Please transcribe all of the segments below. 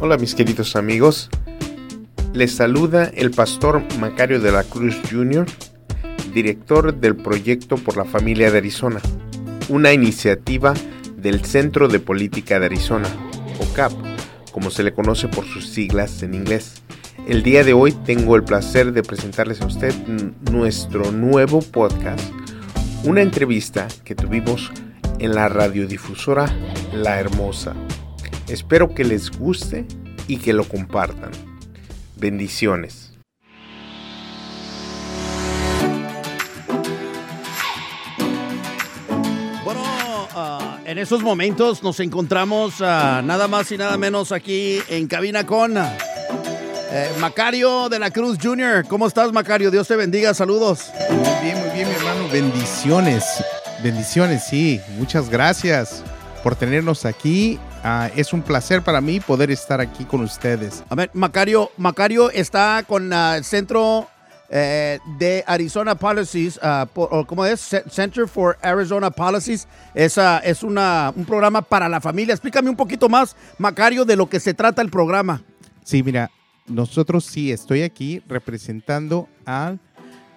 Hola mis queridos amigos, les saluda el pastor Macario de la Cruz Jr., director del proyecto por la familia de Arizona, una iniciativa del Centro de Política de Arizona, o CAP, como se le conoce por sus siglas en inglés. El día de hoy tengo el placer de presentarles a usted nuestro nuevo podcast, una entrevista que tuvimos en la radiodifusora La Hermosa. Espero que les guste y que lo compartan. Bendiciones. Bueno, ah, en esos momentos nos encontramos ah, nada más y nada menos aquí en cabina con eh, Macario de la Cruz Jr. ¿Cómo estás, Macario? Dios te bendiga, saludos. Muy bien, muy bien, mi hermano. Bendiciones. Bendiciones, sí. Muchas gracias por tenernos aquí. Ah, es un placer para mí poder estar aquí con ustedes. A ver, Macario, Macario está con ah, el Centro eh, de Arizona Policies, ah, ¿cómo es? Center for Arizona Policies. Esa es una, un programa para la familia. Explícame un poquito más, Macario, de lo que se trata el programa. Sí, mira, nosotros sí estoy aquí representando al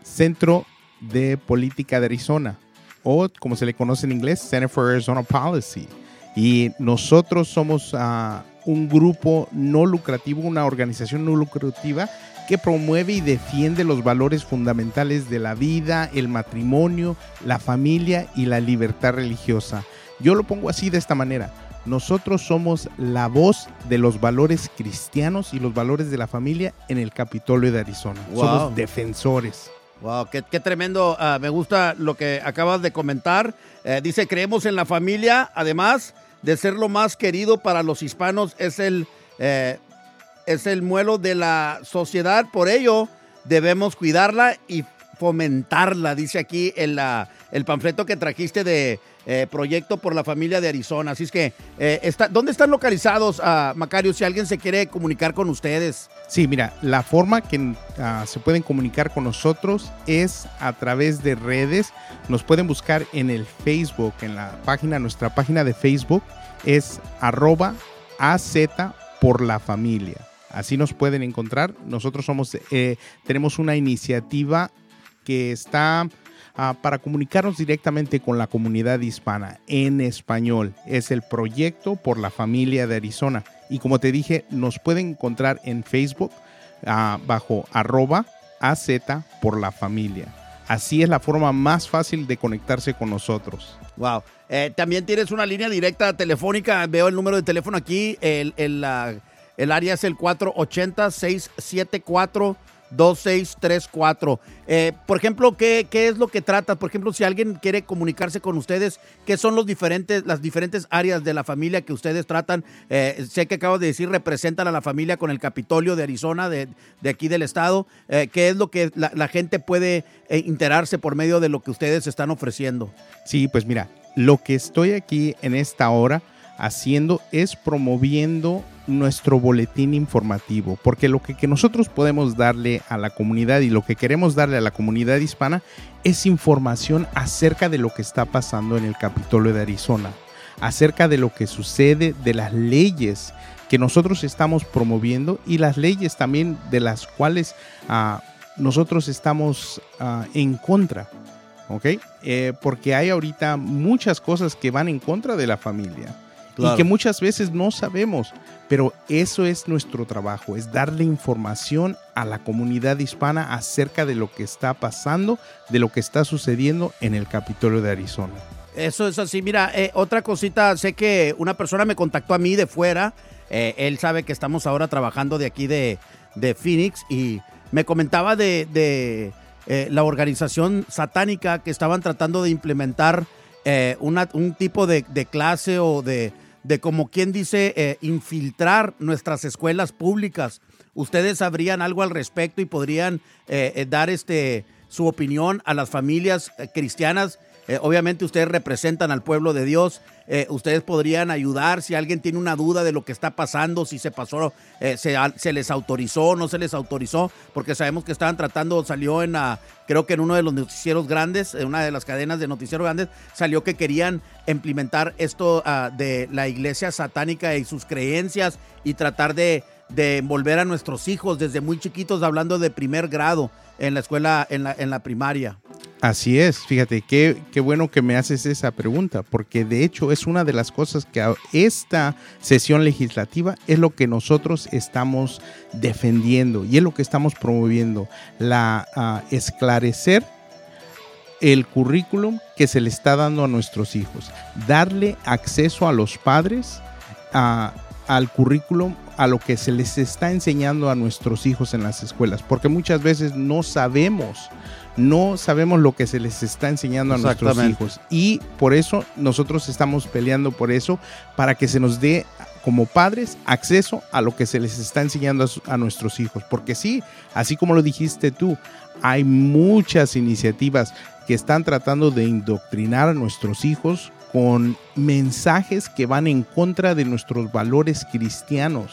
Centro de Política de Arizona, o como se le conoce en inglés, Center for Arizona Policy. Y nosotros somos uh, un grupo no lucrativo, una organización no lucrativa que promueve y defiende los valores fundamentales de la vida, el matrimonio, la familia y la libertad religiosa. Yo lo pongo así de esta manera. Nosotros somos la voz de los valores cristianos y los valores de la familia en el Capitolio de Arizona. Somos defensores. Wow, qué, tremendo. Ah, me gusta lo que acabas de comentar. Eh, dice, creemos en la familia, además de ser lo más querido para los hispanos, es el, eh, es el muelo de la sociedad. Por ello, debemos cuidarla y fomentarla, dice aquí en la, el panfleto que trajiste de eh, Proyecto por la Familia de Arizona. Así es que, eh, está, ¿dónde están localizados, uh, Macario, si alguien se quiere comunicar con ustedes? Sí, mira, la forma que ah, se pueden comunicar con nosotros es a través de redes. Nos pueden buscar en el Facebook, en la página, nuestra página de Facebook es arroba AZ por la familia. Así nos pueden encontrar. Nosotros somos, eh, tenemos una iniciativa que está Ah, para comunicarnos directamente con la comunidad hispana en español. Es el proyecto por la familia de Arizona. Y como te dije, nos pueden encontrar en Facebook ah, bajo arroba AZ por la familia. Así es la forma más fácil de conectarse con nosotros. Wow. Eh, también tienes una línea directa telefónica. Veo el número de teléfono aquí. El, el, el área es el 480-674. 2634. Eh, por ejemplo, ¿qué, ¿qué, es lo que trata? Por ejemplo, si alguien quiere comunicarse con ustedes, ¿qué son los diferentes, las diferentes áreas de la familia que ustedes tratan? Eh, sé que acabo de decir, representan a la familia con el Capitolio de Arizona, de, de aquí del estado. Eh, ¿Qué es lo que la, la gente puede eh, enterarse por medio de lo que ustedes están ofreciendo? Sí, pues mira, lo que estoy aquí en esta hora haciendo es promoviendo nuestro boletín informativo, porque lo que, que, nosotros podemos darle a la comunidad y lo que queremos darle a la comunidad hispana es información acerca de lo que está pasando en el Capitolio de Arizona, acerca de lo que sucede, de las leyes que nosotros estamos promoviendo y las leyes también de las cuales uh, nosotros estamos uh, en contra. ¿Ok? Eh, porque hay ahorita muchas cosas que van en contra de la familia y que muchas veces no sabemos, pero eso es nuestro trabajo, es darle información a la comunidad hispana acerca de lo que está pasando, de lo que está sucediendo en el Capitolio de Arizona. Eso es así, mira, eh, otra cosita, sé que una persona me contactó a mí de fuera, eh, él sabe que estamos ahora trabajando de aquí de, de Phoenix y me comentaba de, de eh, la organización satánica que estaban tratando de implementar una, un tipo de, clase o de, de como quien dice, eh, infiltrar nuestras escuelas públicas. ¿Ustedes sabrían algo al respecto y podrían eh, eh dar este, su opinión a las familias cristianas Eh, obviamente ustedes representan al pueblo de Dios. Eh, ustedes podrían ayudar si alguien tiene una duda de lo que está pasando, si se pasó, eh, se, les autorizó, no se les autorizó, porque sabemos que estaban tratando, salió en, creo que en uno de los noticieros grandes, en una de las cadenas de noticieros grandes, salió que querían implementar esto ah, de la iglesia satánica y sus creencias y tratar de, de envolver a nuestros hijos desde muy chiquitos, hablando de primer grado en la escuela, en la, en la primaria. Así es, fíjate, qué, qué, bueno que me haces esa pregunta, porque de hecho es una de las cosas que esta sesión legislativa es lo que nosotros estamos defendiendo y es lo que estamos promoviendo, la esclarecer el currículum que se le está dando a nuestros hijos, darle acceso a los padres a al currículum, a lo que se les está enseñando a nuestros hijos en las escuelas, porque muchas veces no sabemos, no sabemos lo que se les está enseñando a nuestros hijos. Y por eso nosotros estamos peleando por eso, para que se nos dé como padres acceso a lo que se les está enseñando a, a nuestros hijos. Porque sí, así como lo dijiste tú, hay muchas iniciativas que están tratando de indoctrinar a nuestros hijos con mensajes que van en contra de nuestros valores cristianos.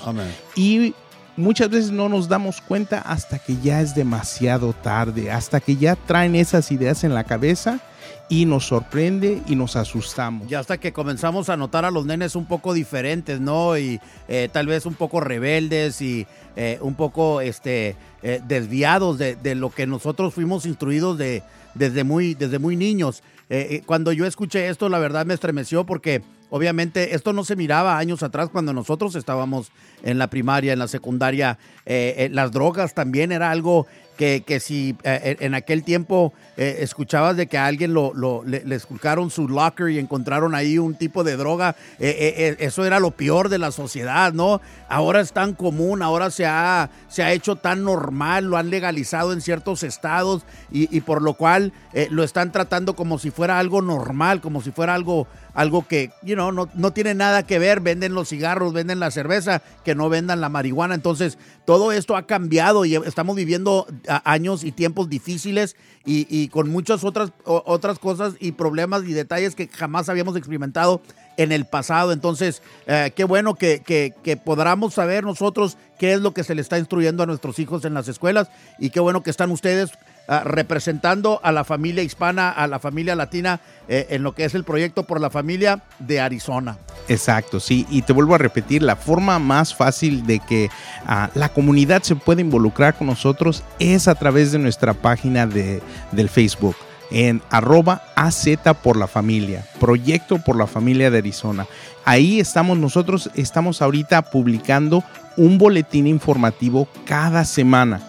Y muchas veces no nos damos cuenta hasta que ya es demasiado tarde, hasta que ya traen esas ideas en la cabeza y nos sorprende y nos asustamos. Y hasta que comenzamos a notar a los nenes un poco diferentes, ¿no? Y eh, tal vez un poco rebeldes y eh, un poco este, eh, desviados de, de, lo que nosotros fuimos instruidos de, desde, muy, desde muy niños. Eh, cuando yo escuché esto, la verdad me estremeció porque obviamente esto no se miraba años atrás cuando nosotros estábamos en la primaria, en la secundaria. Eh, las drogas también era algo que, que si en aquel tiempo eh, escuchabas de que a alguien lo, le, esculcaron su locker y encontraron ahí un tipo de droga, eh, eh, eso era lo peor de la sociedad, ¿no? Ahora es tan común, ahora se ha, se ha hecho tan normal, lo han legalizado en ciertos estados y, por lo cual lo están tratando como si fuera algo normal, como si fuera algo algo que, you know, no, no tiene nada que ver, venden los cigarros, venden la cerveza, que no vendan la marihuana. Entonces, todo esto ha cambiado y estamos viviendo años y tiempos difíciles y, con muchas otras, otras cosas y problemas y detalles que jamás habíamos experimentado en el pasado. Entonces, eh, qué bueno que, que, que, podamos saber nosotros qué es lo que se le está instruyendo a nuestros hijos en las escuelas y qué bueno que están ustedes Ah, representando a la familia hispana, a la familia latina, eh, en lo que es el proyecto por la familia de Arizona. Exacto, sí, y te vuelvo a repetir, la forma más fácil de que ah, la comunidad se pueda involucrar con nosotros es a través de nuestra página de, del Facebook en arroba AZ por la familia, proyecto por la familia de Arizona. Ahí estamos nosotros, estamos ahorita publicando un boletín informativo cada semana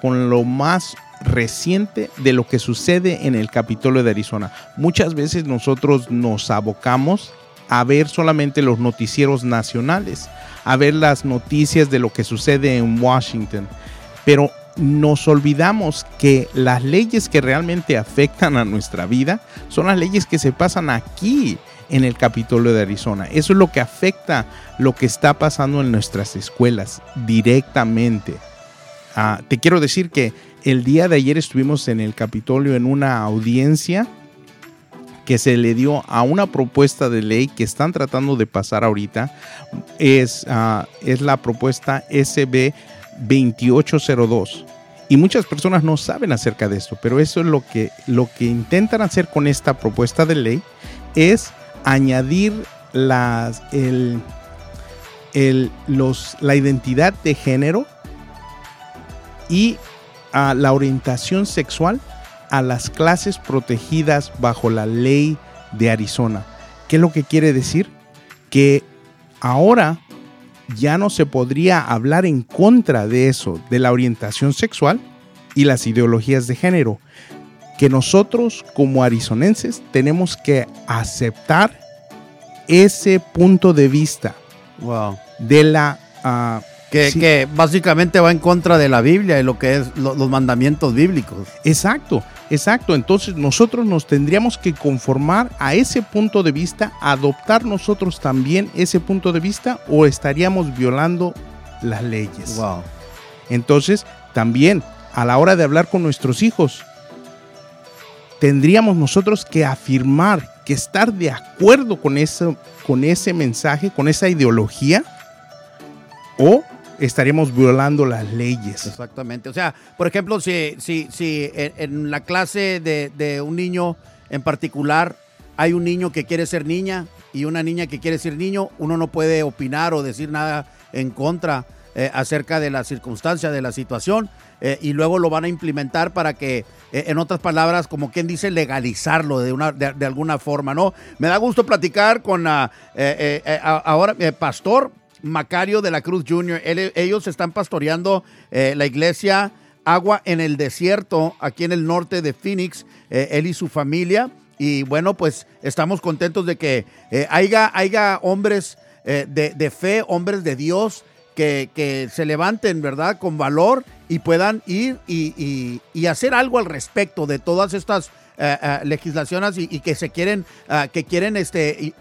con lo más reciente de lo que sucede en el Capitolio de Arizona. Muchas veces nosotros nos abocamos a ver solamente los noticieros nacionales, a ver las noticias de lo que sucede en Washington, pero nos olvidamos que las leyes que realmente afectan a nuestra vida son las leyes que se pasan aquí en el Capitolio de Arizona. Eso es lo que afecta lo que está pasando en nuestras escuelas directamente. Ah, te quiero decir que el día de ayer estuvimos en el Capitolio en una audiencia que se le dio a una propuesta de ley que están tratando de pasar ahorita. Es, ah, es la propuesta SB 2802. Y muchas personas no saben acerca de esto, pero eso es lo que, lo que intentan hacer con esta propuesta de ley, es añadir las, el, el, los, la identidad de género y a la orientación sexual a las clases protegidas bajo la ley de Arizona. ¿Qué es lo que quiere decir? Que ahora ya no se podría hablar en contra de eso, de la orientación sexual y las ideologías de género. Que nosotros como arizonenses tenemos que aceptar ese punto de vista de la que, básicamente va en contra de la Biblia y lo que es los mandamientos bíblicos. Exacto, exacto. Entonces nosotros nos tendríamos que conformar a ese punto de vista, adoptar nosotros también ese punto de vista o estaríamos violando las leyes. Wow. Entonces, también a la hora de hablar con nuestros hijos, tendríamos nosotros que afirmar que estar de acuerdo con, eso, con ese mensaje, con esa ideología, o estaríamos violando las leyes. Exactamente. O sea, por ejemplo, si, si, si en, la clase de, un niño en particular hay un niño que quiere ser niña y una niña que quiere ser niño, uno no puede opinar o decir nada en contra eh, acerca de la circunstancia, de la situación, eh, y luego lo van a implementar para que, eh, en otras palabras, como quien dice, legalizarlo de, una, de, alguna forma, ¿no? Me da gusto platicar con uh, ahora Pastor Macario de la Cruz Jr. ellos están pastoreando la iglesia Agua en el Desierto, aquí en el norte de Phoenix, él y su familia. Y bueno, pues estamos contentos de que haya, haya hombres de, de, fe, hombres de Dios, que, se levanten, ¿verdad? Con valor y puedan ir y, hacer algo al respecto de todas estas eh, eh, legislaciones y, que se quieren, eh, que quieren este,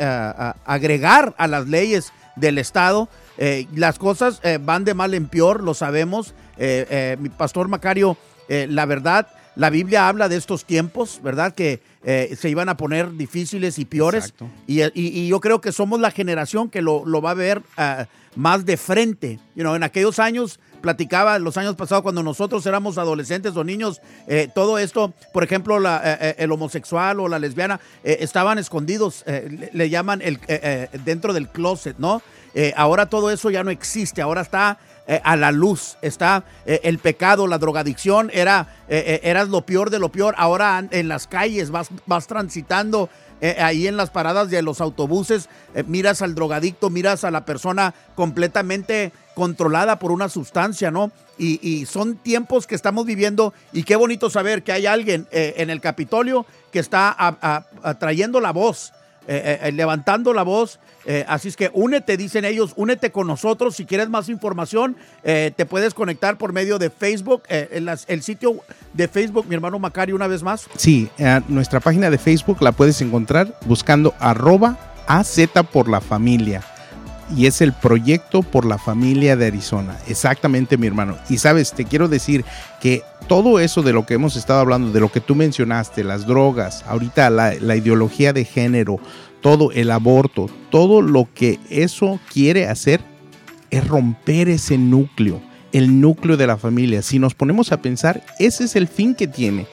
agregar a las leyes del Estado. las cosas van de mal en peor, lo sabemos. mi pastor Macario, la verdad, la Biblia habla de estos tiempos, ¿verdad? Que se iban a poner difíciles y peores. Y, yo creo que somos la generación que lo, va a ver más de frente. You know, en aquellos años, platicaba los años pasados cuando nosotros éramos adolescentes o niños, eh, todo esto, por ejemplo, eh, eh, el homosexual o la lesbiana, estaban escondidos, le, llaman el, dentro del closet, ¿no? ahora todo eso ya no existe, ahora está a la luz, está el pecado, la drogadicción, era, eras lo peor de lo peor, ahora en las calles vas, vas transitando eh, ahí en las paradas de los autobuses, eh, miras al drogadicto, miras a la persona completamente controlada por una sustancia, ¿no? Y, son tiempos que estamos viviendo y qué bonito saber que hay alguien eh, en el Capitolio que está atrayendo la voz eh, eh, levantando la voz. Eh, así es que únete, dicen ellos, únete con nosotros. Si quieres más información, te puedes conectar por medio de Facebook, el sitio de Facebook, mi hermano Macario, una vez más. Sí, nuestra página de Facebook la puedes encontrar buscando arroba AZ por la familia y es el proyecto por la familia de Arizona. Exactamente, mi hermano. Y sabes, te quiero decir que todo eso de lo que hemos estado hablando, de lo que tú mencionaste, las drogas, ahorita la, la ideología de género, todo el aborto, todo lo que eso quiere hacer es romper ese núcleo, el núcleo de la familia. Si nos ponemos a pensar, ese es el fin que tiene,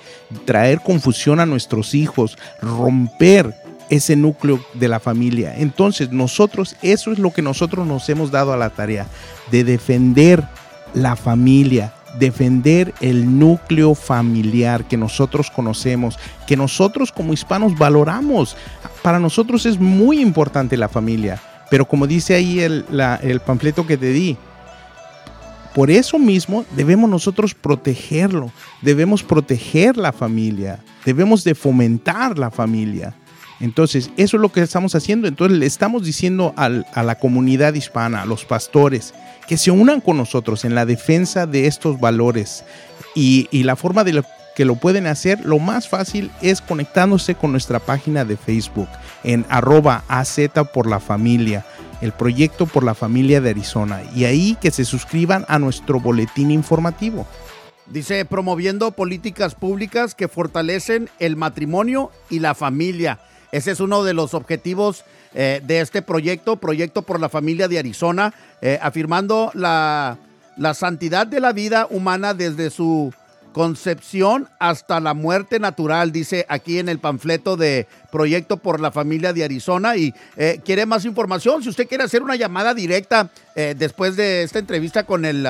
traer confusión a nuestros hijos, romper ese núcleo de la familia. Entonces nosotros, eso es lo que nosotros nos hemos dado a la tarea, de defender la familia, defender el núcleo familiar que nosotros conocemos, que nosotros como hispanos valoramos. Para nosotros es muy importante la familia, pero como dice ahí el, el panfleto que te di, por eso mismo debemos nosotros protegerlo, debemos proteger la familia, debemos de fomentar la familia. Entonces, eso es lo que estamos haciendo. Entonces, le estamos diciendo a la comunidad hispana, a los pastores, que se unan con nosotros en la defensa de estos valores. Y, la forma de que lo pueden hacer, lo más fácil es conectándose con nuestra página de Facebook en arroba AZ por la familia, el proyecto por la familia de Arizona. Y ahí que se suscriban a nuestro boletín informativo. Dice, promoviendo políticas públicas que fortalecen el matrimonio y la familia. Ese es uno de los objetivos eh, de este proyecto, Proyecto por la Familia de Arizona, eh, afirmando la, la santidad de la vida humana desde su concepción hasta la muerte natural, dice aquí en el panfleto de Proyecto por la Familia de Arizona. Y eh, quiere más información, si usted quiere hacer una llamada directa después de esta entrevista con el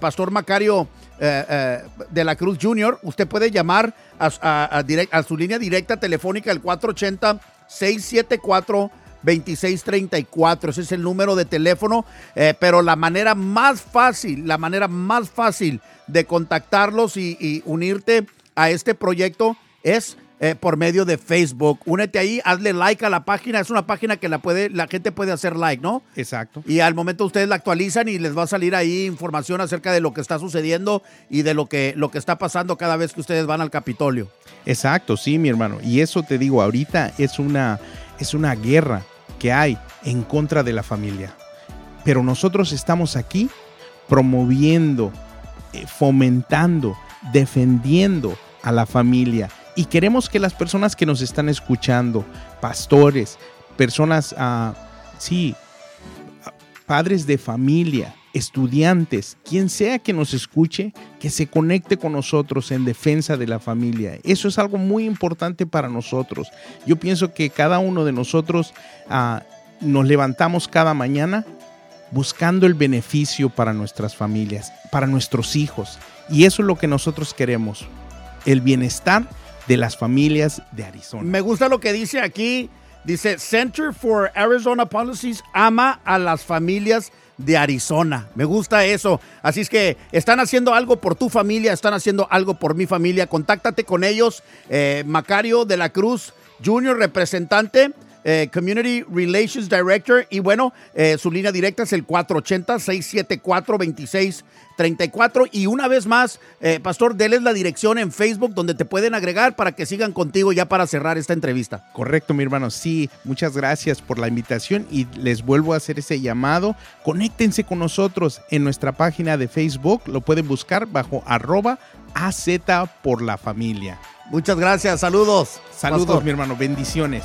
pastor Macario de la Cruz Jr., usted puede llamar a, su línea directa telefónica, el 480-674-2634. Ese es el número de teléfono, eh, pero la manera más fácil, la manera más fácil de contactarlos y unirte a este proyecto es eh, por medio de Facebook. Únete ahí, hazle like a la página. Es una página que la, puede, la gente puede hacer like, ¿no? Exacto. Y al momento ustedes la actualizan y les va a salir ahí información acerca de lo que está sucediendo y de lo que, lo que está pasando cada vez que ustedes van al Capitolio. Exacto, sí, mi hermano. Y eso te digo, ahorita es una, es una guerra que hay en contra de la familia. Pero nosotros estamos aquí promoviendo, eh, fomentando, defendiendo a la familia Y queremos que las personas que nos están escuchando, pastores, personas, uh, sí, padres de familia, estudiantes, quien sea que nos escuche, que se conecte con nosotros en defensa de la familia. Eso es algo muy importante para nosotros. Yo pienso que cada uno de nosotros uh, nos levantamos cada mañana buscando el beneficio para nuestras familias, para nuestros hijos. Y eso es lo que nosotros queremos, el bienestar de las familias de Arizona. Me gusta lo que dice aquí. Dice, Center for Arizona Policies ama a las familias de Arizona. Me gusta eso. Así es que están haciendo algo por tu familia, están haciendo algo por mi familia. Contáctate con ellos. Eh, Macario de la Cruz, Junior, representante. Eh, Community Relations Director. Y bueno, eh, su línea directa es el 480-674-2634. Y una vez más, eh, Pastor, déles la dirección en Facebook donde te pueden agregar para que sigan contigo ya para cerrar esta entrevista. Correcto, mi hermano. Sí, muchas gracias por la invitación y les vuelvo a hacer ese llamado. Conéctense con nosotros en nuestra página de Facebook. Lo pueden buscar bajo arroba AZ por la familia. Muchas gracias. Saludos. Saludos, mi hermano. Bendiciones.